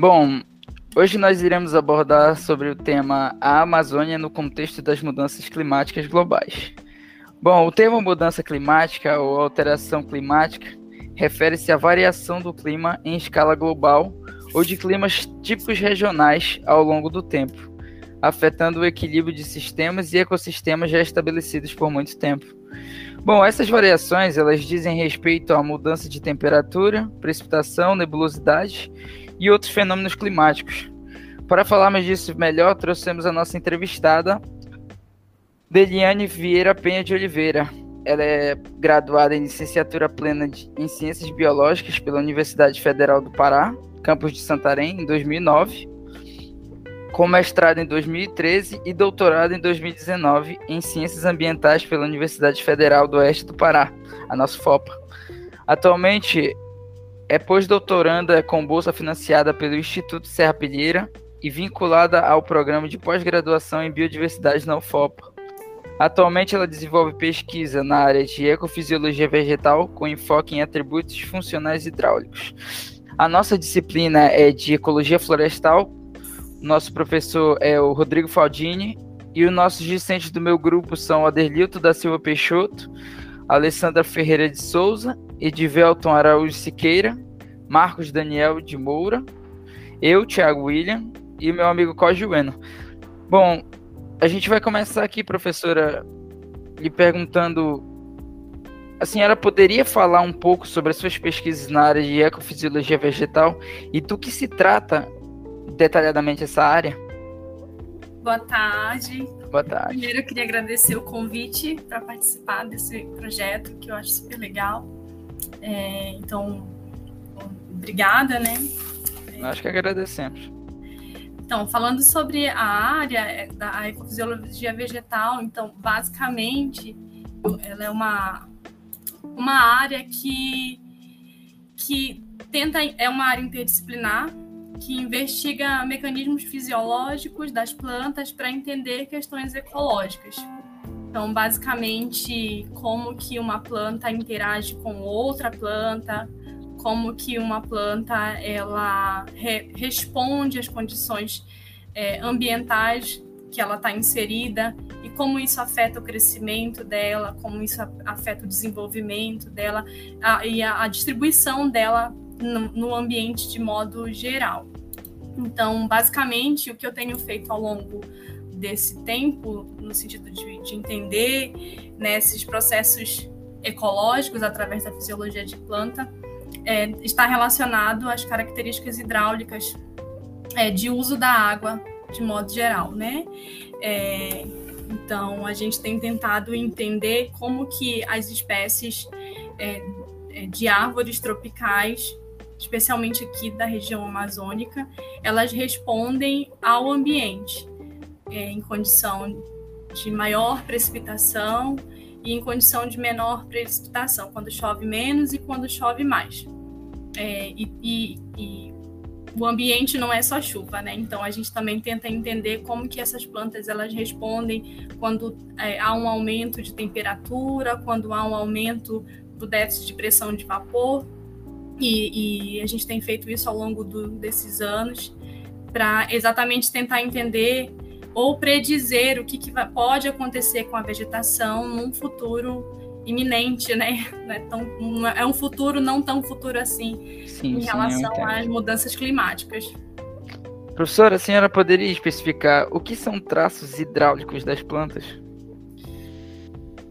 Bom, hoje nós iremos abordar sobre o tema a Amazônia no contexto das mudanças climáticas globais. Bom, o termo mudança climática ou alteração climática refere-se à variação do clima em escala global ou de climas típicos regionais ao longo do tempo, afetando o equilíbrio de sistemas e ecossistemas já estabelecidos por muito tempo. Bom, essas variações elas dizem respeito à mudança de temperatura, precipitação, nebulosidade e outros fenômenos climáticos. Para falarmos disso melhor, trouxemos a nossa entrevistada, Deliane Vieira Penha de Oliveira. Ela é graduada em licenciatura plena em Ciências Biológicas pela Universidade Federal do Pará, campus de Santarém, em 2009, com mestrado em 2013 e doutorado em 2019 em Ciências Ambientais pela Universidade Federal do Oeste do Pará, a nossa FOPA. Atualmente é pós-doutoranda com bolsa financiada pelo Instituto Serra Pilheira e vinculada ao programa de pós-graduação em biodiversidade na UFOPA. Atualmente ela desenvolve pesquisa na área de ecofisiologia vegetal com enfoque em atributos funcionais hidráulicos. A nossa disciplina é de ecologia florestal. Nosso professor é o Rodrigo Faldini e os nossos discentes do meu grupo são Aderlito da Silva Peixoto, Alessandra Ferreira de Souza, Edivelton Araújo Siqueira, Marcos Daniel de Moura, eu, Thiago William e meu amigo Cojueno. Bom, a gente vai começar aqui, professora, lhe perguntando. A senhora poderia falar um pouco sobre as suas pesquisas na área de ecofisiologia vegetal e do que se trata detalhadamente essa área? Boa tarde. Boa tarde. Primeiro, eu queria agradecer o convite para participar desse projeto, que eu acho super legal. É, então, obrigada, né? Nós que agradecemos. Então, falando sobre a área é, da ecofisiologia vegetal, então, basicamente, ela é uma, uma área que, que tenta, é uma área interdisciplinar, que investiga mecanismos fisiológicos das plantas para entender questões ecológicas. Então, basicamente, como que uma planta interage com outra planta, como que uma planta ela re responde às condições é, ambientais que ela está inserida e como isso afeta o crescimento dela, como isso afeta o desenvolvimento dela a, e a, a distribuição dela no, no ambiente de modo geral. Então, basicamente, o que eu tenho feito ao longo desse tempo, no sentido de, de entender né, esses processos ecológicos através da fisiologia de planta, é, está relacionado às características hidráulicas é, de uso da água de modo geral, né? É, então, a gente tem tentado entender como que as espécies é, é, de árvores tropicais especialmente aqui da região amazônica, elas respondem ao ambiente é, em condição de maior precipitação e em condição de menor precipitação, quando chove menos e quando chove mais. É, e, e, e, o ambiente não é só chuva, né? Então a gente também tenta entender como que essas plantas elas respondem quando é, há um aumento de temperatura, quando há um aumento do déficit de pressão de vapor e, e a gente tem feito isso ao longo do, desses anos para exatamente tentar entender ou predizer o que, que pode acontecer com a vegetação num futuro iminente, né? É, é um futuro não tão futuro assim sim, em sim, relação às mudanças climáticas. Professora, a senhora poderia especificar o que são traços hidráulicos das plantas?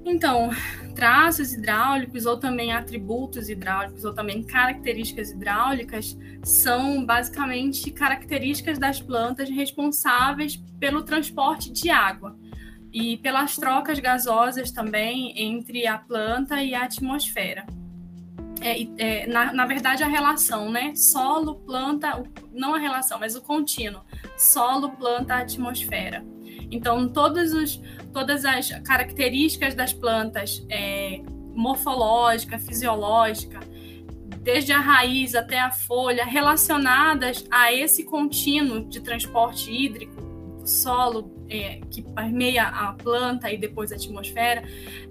Então, traços hidráulicos ou também atributos hidráulicos ou também características hidráulicas são basicamente características das plantas responsáveis pelo transporte de água e pelas trocas gasosas também entre a planta e a atmosfera. É, é, na, na, verdade, a relação, né? Solo, planta, não a relação, mas o contínuo. Solo, planta, atmosfera. Então, todos os, todas as características das plantas, é, morfológica, fisiológica, desde a raiz até a folha, relacionadas a esse contínuo de transporte hídrico, solo, é, que permeia a planta e depois a atmosfera,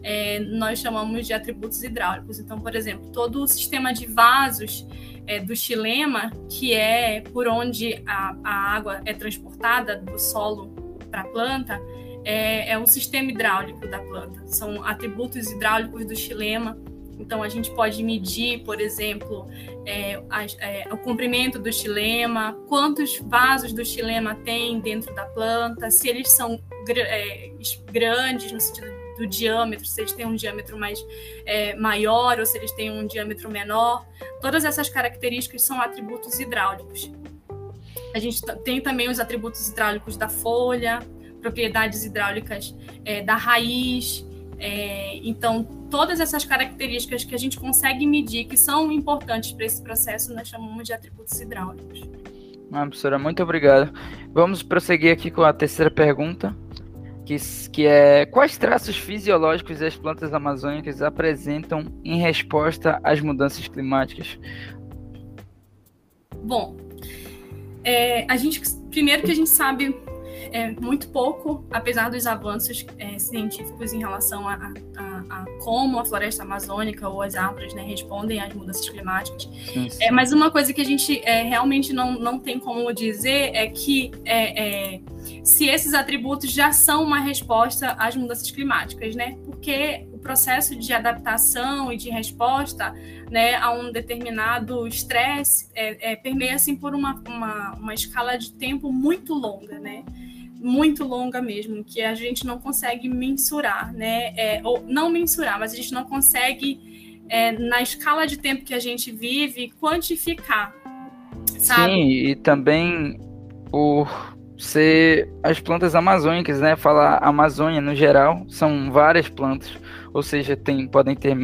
é, nós chamamos de atributos hidráulicos. Então, por exemplo, todo o sistema de vasos é, do xilema, que é por onde a, a água é transportada do solo para a planta, é, é o sistema hidráulico da planta. São atributos hidráulicos do xilema então, a gente pode medir, por exemplo, é, a, é, o comprimento do xilema, quantos vasos do xilema tem dentro da planta, se eles são gr é, grandes no sentido do diâmetro, se eles têm um diâmetro mais é, maior ou se eles têm um diâmetro menor. Todas essas características são atributos hidráulicos. A gente tem também os atributos hidráulicos da folha, propriedades hidráulicas é, da raiz, é, então, todas essas características que a gente consegue medir, que são importantes para esse processo, nós chamamos de atributos hidráulicos. Ah, professora, muito obrigado. Vamos prosseguir aqui com a terceira pergunta, que, que é quais traços fisiológicos as plantas amazônicas apresentam em resposta às mudanças climáticas? Bom, é, a gente primeiro que a gente sabe é, muito pouco, apesar dos avanços é, científicos em relação a, a, a, como a floresta amazônica ou as árvores né, respondem às mudanças climáticas. Sim, sim. É, mas uma coisa que a gente é, realmente não, não tem como dizer é que é, é, se esses atributos já são uma resposta às mudanças climáticas, né? Porque o processo de adaptação e de resposta né, a um determinado estresse é, é, permeia assim por uma, uma, uma escala de tempo muito longa, né? muito longa mesmo, que a gente não consegue mensurar, né? É, ou não mensurar, mas a gente não consegue, é, na escala de tempo que a gente vive, quantificar. Sabe? Sim, e também por ser as plantas amazônicas, né? Falar Amazônia no geral, são várias plantas, ou seja, tem, podem ter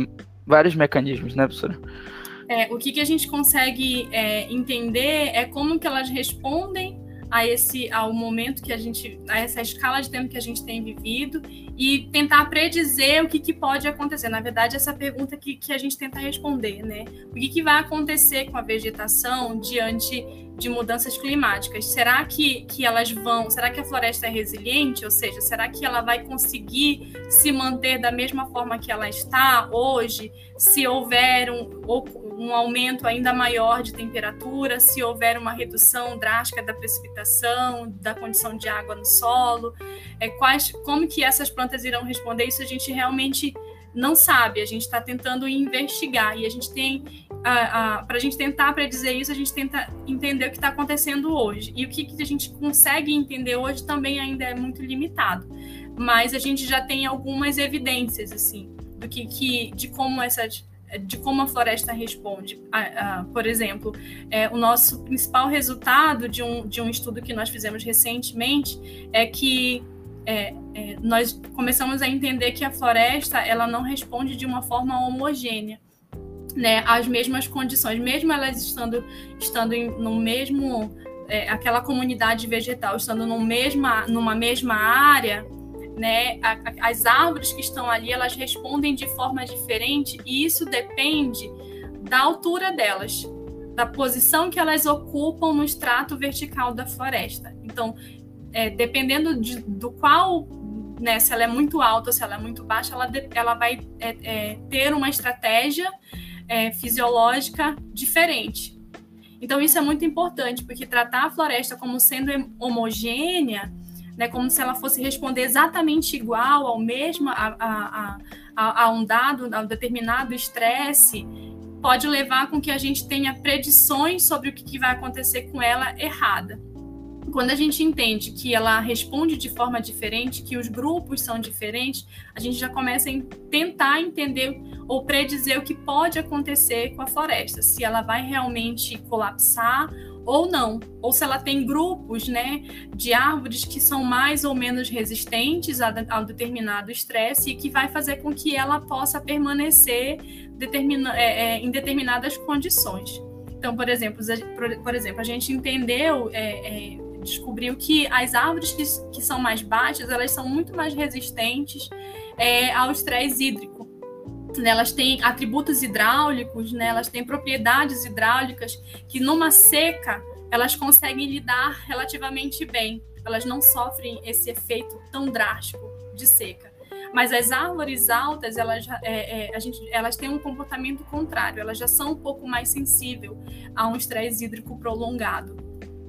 vários mecanismos, né, professora? É, o que, que a gente consegue é, entender é como que elas respondem a esse ao momento que a gente a essa escala de tempo que a gente tem vivido e tentar predizer o que, que pode acontecer. Na verdade, essa pergunta que, que a gente tenta responder, né? O que, que vai acontecer com a vegetação diante de mudanças climáticas? Será que, que elas vão? Será que a floresta é resiliente? Ou seja, será que ela vai conseguir se manter da mesma forma que ela está hoje? Se houver um, um aumento ainda maior de temperatura, se houver uma redução drástica da precipitação, da condição de água no solo, é, quais, como que essas plantas irão responder? Isso a gente realmente não sabe, a gente está tentando investigar e a gente tem, para a gente tentar predizer isso, a gente tenta entender o que está acontecendo hoje. E o que, que a gente consegue entender hoje também ainda é muito limitado, mas a gente já tem algumas evidências, assim, do que, que de como essas de como a floresta responde. por exemplo, é, o nosso principal resultado de um, de um estudo que nós fizemos recentemente é que é, é, nós começamos a entender que a floresta ela não responde de uma forma homogênea né, às mesmas condições, mesmo elas estando, estando em, no mesmo, é, aquela comunidade vegetal estando no mesma, numa mesma área, né, a, a, as árvores que estão ali elas respondem de forma diferente e isso depende da altura delas, da posição que elas ocupam no extrato vertical da floresta. Então, é, dependendo de, do qual, né, se ela é muito alta se ela é muito baixa, ela, ela vai é, é, ter uma estratégia é, fisiológica diferente. Então, isso é muito importante, porque tratar a floresta como sendo homogênea, né, como se ela fosse responder exatamente igual ao mesmo, a, a, a, a um dado, a um determinado estresse, pode levar com que a gente tenha predições sobre o que vai acontecer com ela errada quando a gente entende que ela responde de forma diferente, que os grupos são diferentes, a gente já começa a tentar entender ou predizer o que pode acontecer com a floresta, se ela vai realmente colapsar ou não, ou se ela tem grupos, né, de árvores que são mais ou menos resistentes a, a um determinado estresse e que vai fazer com que ela possa permanecer determina, é, é, em determinadas condições. Então, por exemplo, por, exemplo, a gente entendeu é, é descobriu que as árvores que, que são mais baixas, elas são muito mais resistentes é, ao estresse hídrico. Né, elas têm atributos hidráulicos, né, elas têm propriedades hidráulicas que numa seca elas conseguem lidar relativamente bem. elas não sofrem esse efeito tão drástico de seca. Mas as árvores altas, elas, é, é, gente, elas têm um comportamento contrário, elas já são um pouco mais sensíveis a um estresse hídrico prolongado.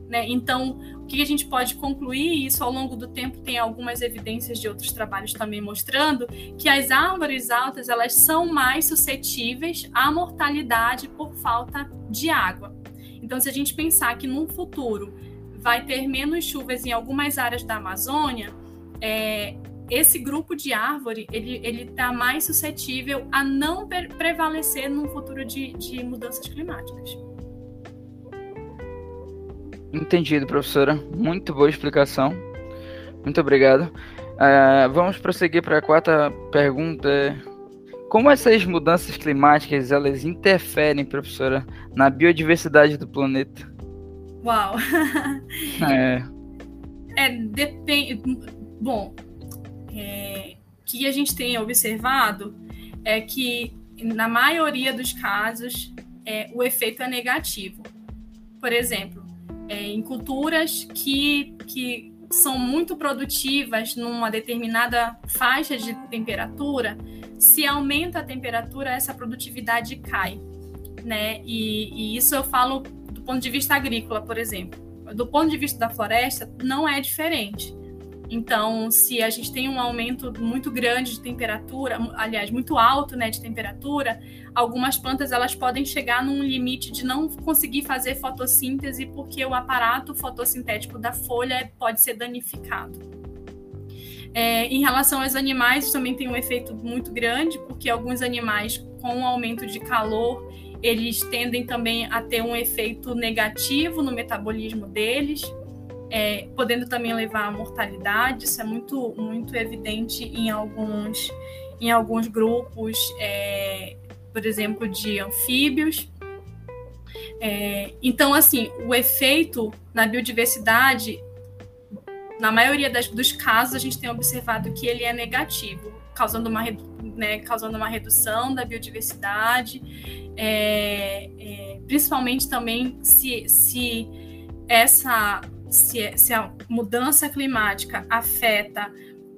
Né? Então, o que a gente pode concluir, isso ao longo do tempo tem algumas evidências de outros trabalhos também mostrando, que as árvores altas elas são mais suscetíveis à mortalidade por falta de água. Então, se a gente pensar que no futuro vai ter menos chuvas em algumas áreas da Amazônia, é, esse grupo de árvore ele ele está mais suscetível a não prevalecer num futuro de, de mudanças climáticas. Entendido, professora. Muito boa explicação. Muito obrigado. Uh, vamos prosseguir para a quarta pergunta. Como essas mudanças climáticas elas interferem, professora, na biodiversidade do planeta? Uau! é. é depende. Bom, é, que a gente tem observado é que na maioria dos casos é, o efeito é negativo. Por exemplo, é, em culturas que, que são muito produtivas numa determinada faixa de temperatura, se aumenta a temperatura, essa produtividade cai. Né? E, e, isso eu falo do ponto de vista agrícola, por exemplo. Do ponto de vista da floresta, não é diferente. Então, se a gente tem um aumento muito grande de temperatura, aliás, muito alto né, de temperatura, algumas plantas elas podem chegar num limite de não conseguir fazer fotossíntese porque o aparato fotossintético da folha pode ser danificado. É, em relação aos animais, também tem um efeito muito grande, porque alguns animais, com o aumento de calor, eles tendem também a ter um efeito negativo no metabolismo deles, é, podendo também levar à mortalidade. Isso é muito, muito evidente em alguns, em alguns grupos, é, por exemplo, de anfíbios. É, então, assim, o efeito na biodiversidade na maioria das, dos casos, a gente tem observado que ele é negativo, causando uma, né, causando uma redução da biodiversidade, é, é, principalmente também se, se essa se, se a mudança climática afeta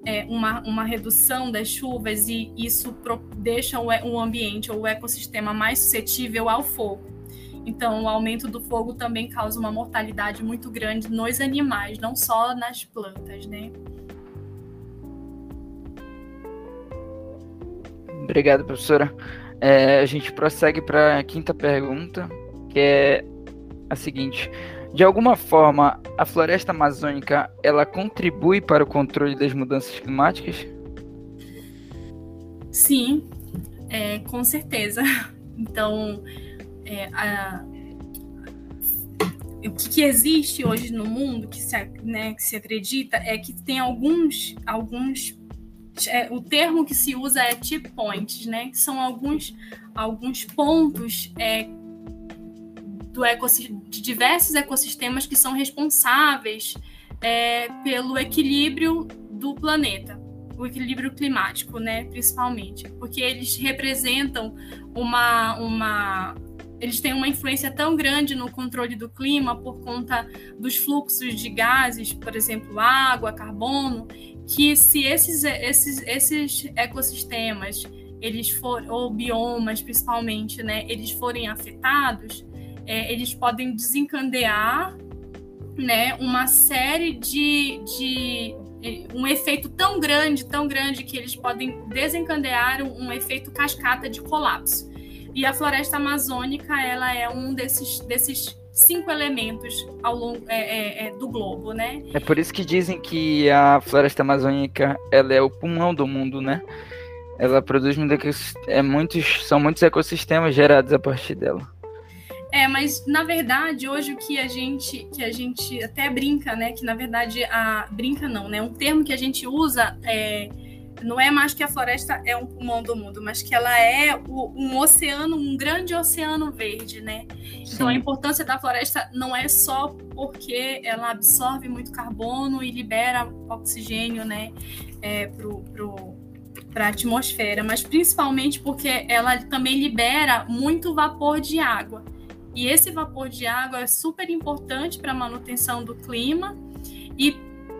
é, uma, uma redução das chuvas e isso pro, deixa o, o ambiente ou o ecossistema mais suscetível ao fogo. Então, o aumento do fogo também causa uma mortalidade muito grande nos animais, não só nas plantas, né? Obrigado, professora. É, a gente prossegue para a quinta pergunta, que é a seguinte: de alguma forma, a floresta amazônica ela contribui para o controle das mudanças climáticas? Sim, é, com certeza. Então, é, a, o que, que, existe hoje no mundo que se, né, que se acredita é que tem alguns alguns é, o termo que se usa é tip points, né? Que são alguns alguns pontos é, do de diversos ecossistemas que são responsáveis é, pelo equilíbrio do planeta, o equilíbrio climático, né, principalmente, porque eles representam uma, uma eles têm uma influência tão grande no controle do clima por conta dos fluxos de gases, por exemplo, água, carbono, que se esses, esses, esses ecossistemas eles for, ou biomas principalmente, né, eles forem afetados, é, eles podem desencadear né, uma série de, de um efeito tão grande, tão grande que eles podem desencadear um, um efeito cascata de colapso. E a floresta amazônica ela é um desses, desses cinco elementos ao longo é, é, é, do globo, né? É por isso que dizem que a floresta amazônica ela é o pulmão do mundo, né? Ela produz é muitos, são muitos ecossistemas gerados a partir dela. É, mas na verdade hoje o que a gente que a gente até brinca, né? Que na verdade a brinca não, né? Um termo que a gente usa é não é mais que a floresta é um pulmão do mundo, mas que ela é o, um oceano, um grande oceano verde, né? Sim. Então a importância da floresta não é só porque ela absorve muito carbono e libera oxigênio, né, é, pro, pro para a atmosfera, mas principalmente porque ela também libera muito vapor de água. E esse vapor de água é super importante para a manutenção do clima e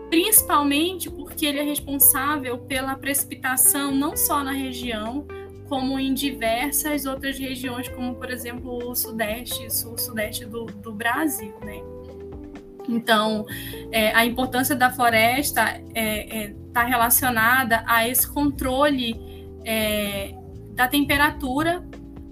principalmente porque ele é responsável pela precipitação não só na região, como em diversas outras regiões, como por exemplo o Sudeste, Sul-Sudeste do, do Brasil, né? Então, é, a importância da floresta está é, é, tá relacionada a esse controle é, da temperatura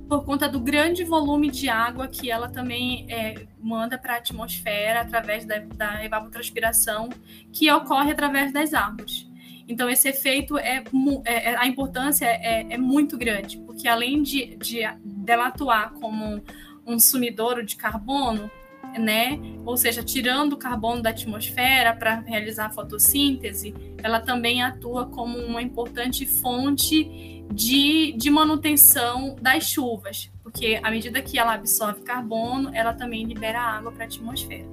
por conta do grande volume de água que ela também é, manda para a atmosfera através da, da evapotranspiração que ocorre através das árvores. Então, esse efeito é, é, é a importância é, é, muito grande, porque além de, de dela atuar como um sumidouro de carbono, né? Ou seja, tirando o carbono da atmosfera para realizar a fotossíntese, ela também atua como uma importante fonte de, de manutenção das chuvas, porque à medida que ela absorve carbono, ela também libera água para a atmosfera.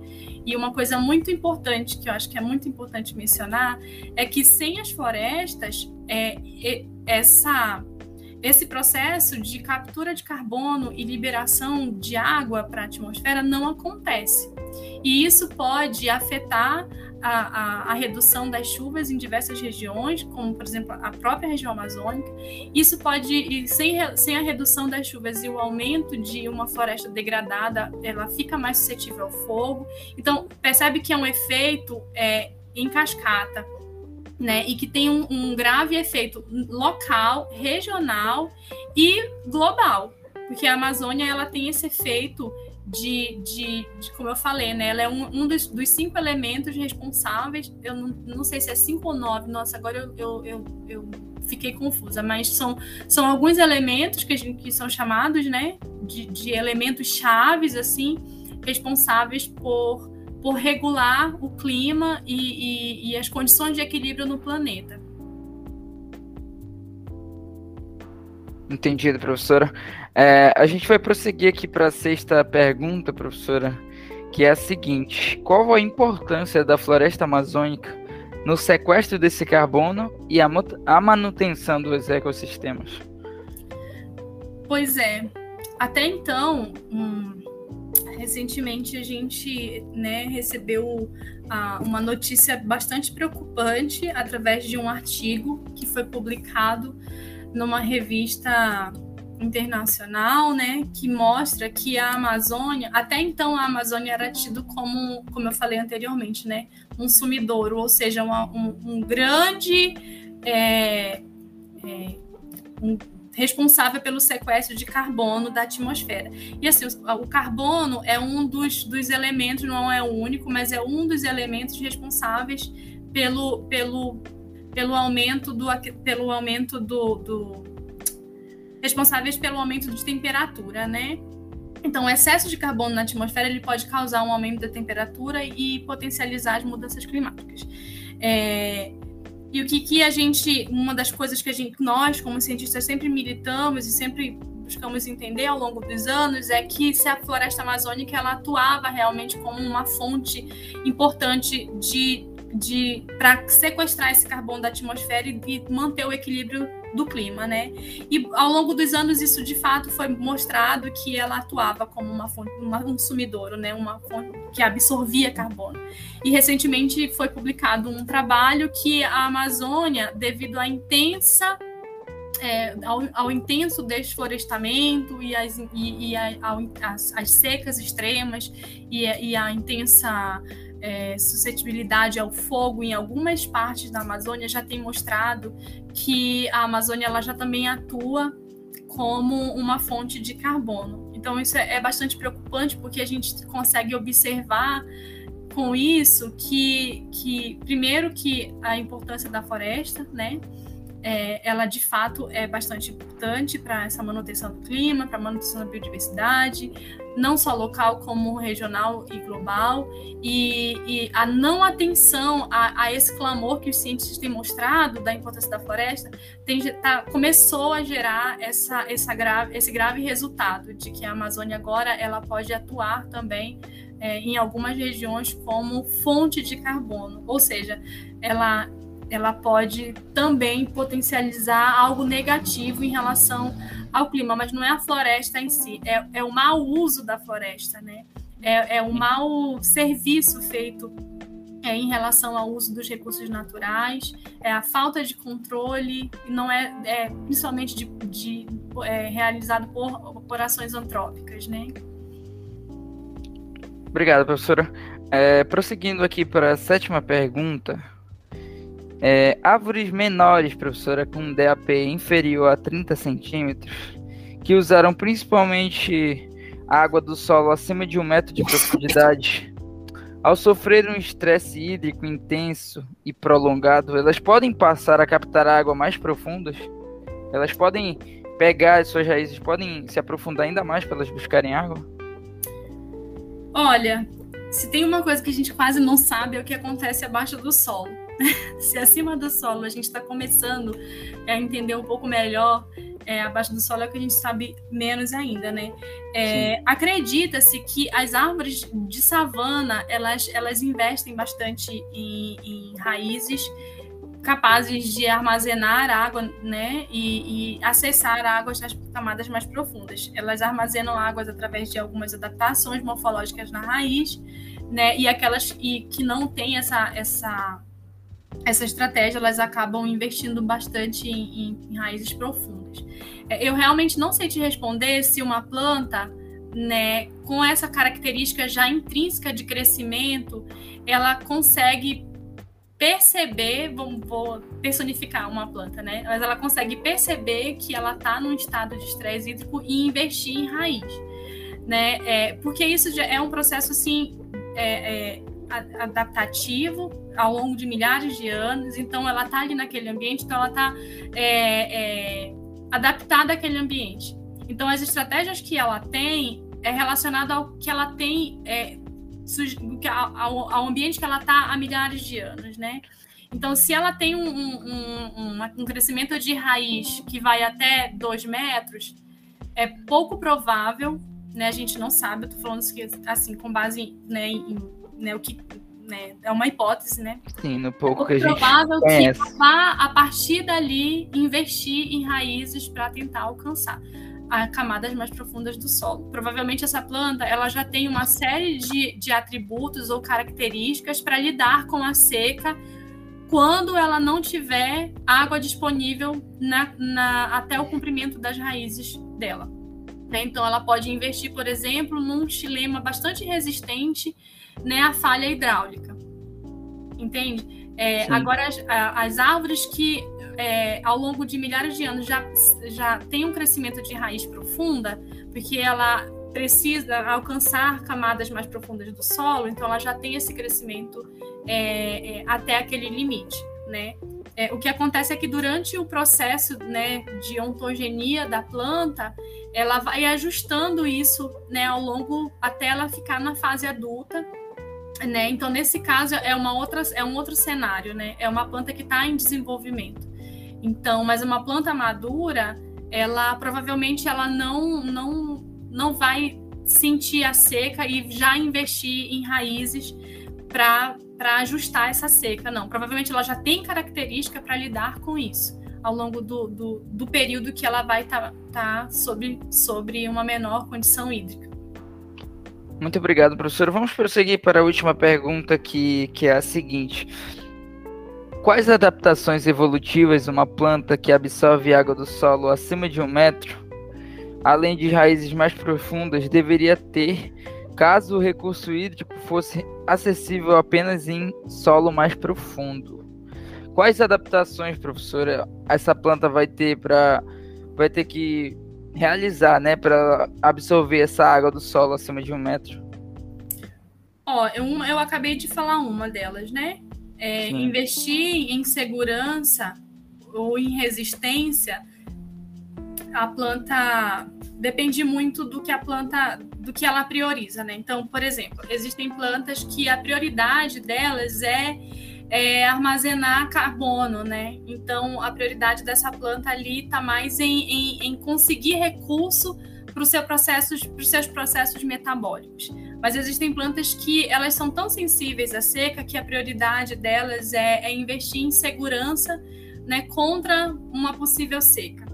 E uma coisa muito importante, que eu acho que é muito importante mencionar, é que sem as florestas, é, é essa esse processo de captura de carbono e liberação de água para a atmosfera não acontece. E isso pode afetar a, a, a, redução das chuvas em diversas regiões, como, por exemplo, a própria região amazônica. Isso pode, sem, sem a redução das chuvas e o aumento de uma floresta degradada, ela fica mais suscetível ao fogo. Então, percebe que é um efeito é, em cascata né? E que tem um, um grave efeito local, regional e global, porque a Amazônia ela tem esse efeito de, de, de, como eu falei, né? Ela é um, um dos, dos, cinco elementos responsáveis. Eu não, não, sei se é cinco ou nove, nossa, agora eu, eu, eu, eu fiquei confusa, mas são, são alguns elementos que, gente, que são chamados, né? De, de elementos chaves, assim, responsáveis por por regular o clima e, e, e as condições de equilíbrio no planeta. Entendido, professora. É, a gente vai prosseguir aqui para a sexta pergunta, professora, que é a seguinte: qual a importância da floresta amazônica no sequestro desse carbono e a, a manutenção dos ecossistemas? Pois é. Até então, um, recentemente a gente né, recebeu ah, uma notícia bastante preocupante através de um artigo que foi publicado numa revista internacional, né, que mostra que a Amazônia, até então a Amazônia era tido como, como eu falei anteriormente, né, um sumidouro, ou seja, uma, um, um, grande é, é, um, responsável pelo sequestro de carbono da atmosfera. E assim, o carbono é um dos, dos elementos, não é o único, mas é um dos elementos responsáveis pelo, pelo, pelo aumento do pelo aumento do, do responsáveis pelo aumento de temperatura, né? Então, o excesso de carbono na atmosfera ele pode causar um aumento da temperatura e potencializar as mudanças climáticas. É, e o que, que a gente, uma das coisas que a gente, nós, como cientistas, sempre militamos e sempre buscamos entender ao longo dos anos é que se a floresta amazônica ela atuava realmente como uma fonte importante de, de para sequestrar esse carbono da atmosfera e, e manter o equilíbrio do clima, né? E ao longo dos anos isso de fato foi mostrado que ela atuava como uma fonte, uma, um sumidouro, né? Uma fonte que absorvia carbono. E recentemente foi publicado um trabalho que a Amazônia, devido à intensa é, ao, ao, intenso desflorestamento e, as, e, e as, as, secas extremas e, e a intensa é, suscetibilidade ao fogo em algumas partes da Amazônia já tem mostrado que a Amazônia ela já também atua como uma fonte de carbono. Então isso é, é bastante preocupante porque a gente consegue observar com isso que, que primeiro que a importância da floresta, né? É, ela de fato é bastante importante para essa manutenção do clima, para a manutenção da biodiversidade, não só local como regional e global, e, e a não atenção a, a, esse clamor que os cientistas têm mostrado da importância da floresta tem, tá, começou a gerar essa, essa grave, esse grave resultado de que a Amazônia agora ela pode atuar também é, em algumas regiões como fonte de carbono, ou seja, ela ela pode também potencializar algo negativo em relação ao clima, mas não é a floresta em si, é, é o mau uso da floresta, né? É, é o mau serviço feito é, em relação ao uso dos recursos naturais, é a falta de controle, não é, é principalmente de, de é, realizado por, por ações antrópicas, né? Obrigado, professora. É, prosseguindo aqui para a sétima pergunta, é, árvores menores, professora, com DAP inferior a 30 centímetros, que usaram principalmente água do solo acima de um metro de profundidade, ao sofrer um estresse hídrico intenso e prolongado, elas podem passar a captar água mais profundas? Elas podem pegar as suas raízes, podem se aprofundar ainda mais para elas buscarem água? Olha, se tem uma coisa que a gente quase não sabe é o que acontece abaixo do solo. se acima do solo a gente está começando a entender um pouco melhor é, abaixo do solo é o que a gente sabe menos ainda, né? É, Acredita-se que as árvores de savana elas, elas investem bastante em, em raízes capazes de armazenar água, né, e, e, acessar águas nas camadas mais profundas. Elas armazenam águas através de algumas adaptações morfológicas na raiz, né, e aquelas e que não têm essa essa essa estratégia, elas acabam investindo bastante em, em, em raízes profundas. É, eu realmente não sei te responder se uma planta, né, com essa característica já intrínseca de crescimento, ela consegue perceber, vou, personificar uma planta, né? Mas ela consegue perceber que ela está num estado de estresse hídrico e investir em raiz, né? É, porque isso já é um processo assim é, é, adaptativo ao longo de milhares de anos, então ela está ali naquele ambiente, então ela está é, é, adaptada àquele ambiente. Então as estratégias que ela tem é relacionada ao que ela tem, é, ao, ao, ambiente que ela está há milhares de anos, né? Então, se ela tem um, um, um, um crescimento de raiz que vai até 2 metros, é pouco provável, né? A gente não sabe, eu tô falando assim, com base né, em né, o que né, é uma hipótese, né? Sim, no pouco é que a gente provável conhece. que vá, a partir dali, investir em raízes para tentar alcançar as camadas mais profundas do solo. Provavelmente essa planta ela já tem uma série de, de atributos ou características para lidar com a seca quando ela não tiver água disponível na, na, até o comprimento das raízes dela. Né? Então, ela pode investir, por exemplo, num xilema bastante resistente né, à falha hidráulica. Entende? É, agora, as, as, árvores que é, ao longo de milhares de anos já, já têm um crescimento de raiz profunda, porque ela precisa alcançar camadas mais profundas do solo, então ela já tem esse crescimento é, é até aquele limite, né? É, o que acontece é que durante o processo né, de ontogenia da planta, ela vai ajustando isso né, ao longo até ela ficar na fase adulta. Né? Então, nesse caso, é, uma outra, é um outro cenário, né? É uma planta que está em desenvolvimento. Então, mas uma planta madura, ela provavelmente ela não, não, não vai sentir a seca e já investir em raízes para ajustar essa seca. Não, provavelmente ela já tem característica para lidar com isso ao longo do, do, do período que ela vai estar tá, tá sobre, sobre uma menor condição hídrica. Muito obrigado, professor. Vamos prosseguir para a última pergunta, que, que é a seguinte. Quais adaptações evolutivas uma planta que absorve água do solo acima de um metro, além de raízes mais profundas, deveria ter caso o recurso hídrico fosse acessível apenas em solo mais profundo? Quais adaptações, professora, essa planta vai ter para vai ter que realizar, né, para absorver essa água do solo acima de um metro? Ó, eu, eu acabei de falar uma delas, né? É, investir em segurança ou em resistência, a planta depende muito do que a planta, do que ela prioriza, né? Então, por exemplo, existem plantas que a prioridade delas é é, armazenar carbono, né? Então, a prioridade dessa planta ali está mais em, em, em, conseguir recurso para os seu processos, os seus processos metabólicos. Mas existem plantas que elas são tão sensíveis à seca que a prioridade delas é, é investir em segurança, né, contra uma possível seca.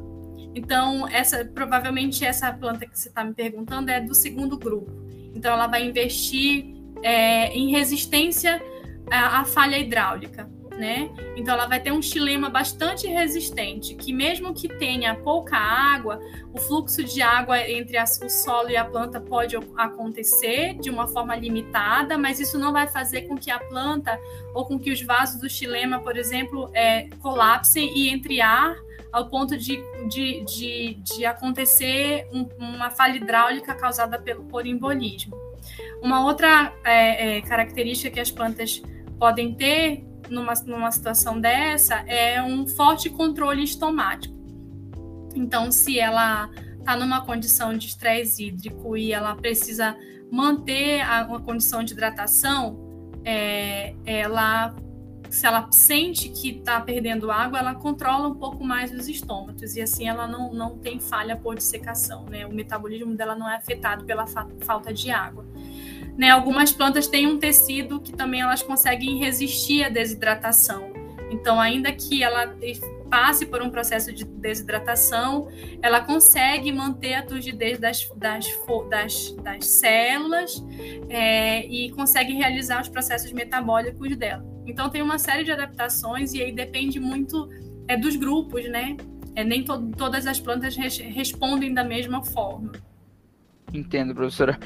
Então, essa provavelmente essa planta que você está me perguntando é do segundo grupo. Então, ela vai investir é, em resistência a, a falha hidráulica né? Então ela vai ter um xilema bastante resistente, que mesmo que tenha pouca água, o fluxo de água entre a, o solo e a planta pode acontecer de uma forma limitada, mas isso não vai fazer com que a planta ou com que os vasos do xilema, por exemplo, é, colapsem e entre ar ao ponto de, de, de, de acontecer um, uma falha hidráulica causada pelo, por embolismo. Uma outra é, é, característica que as plantas podem ter numa, numa situação dessa é um forte controle estomático. Então, se ela está numa condição de estresse hídrico e ela precisa manter a, uma condição de hidratação, é, ela, se ela sente que está perdendo água, ela controla um pouco mais os estômatos e assim ela não, não tem falha por dissecação, né? O metabolismo dela não é afetado pela fa falta de água. Né? Algumas plantas têm um tecido que também elas conseguem resistir à desidratação. Então, ainda que ela passe por um processo de desidratação, ela consegue manter a turgidez das, das, das, das células é, e consegue realizar os processos metabólicos dela. Então, tem uma série de adaptações e aí depende muito é, dos grupos, né? É, nem to todas as plantas res respondem da mesma forma. Entendo, professora.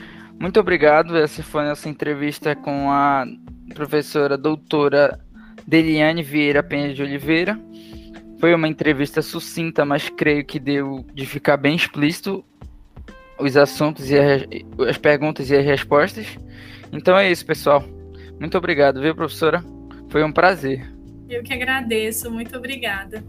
Muito obrigado. Essa foi a nossa entrevista com a professora doutora Deliane Vieira Penha de Oliveira. Foi uma entrevista sucinta, mas creio que deu de ficar bem explícito os assuntos e as perguntas e as respostas. Então é isso, pessoal. Muito obrigado, viu, professora? Foi um prazer. Eu que agradeço. Muito obrigada.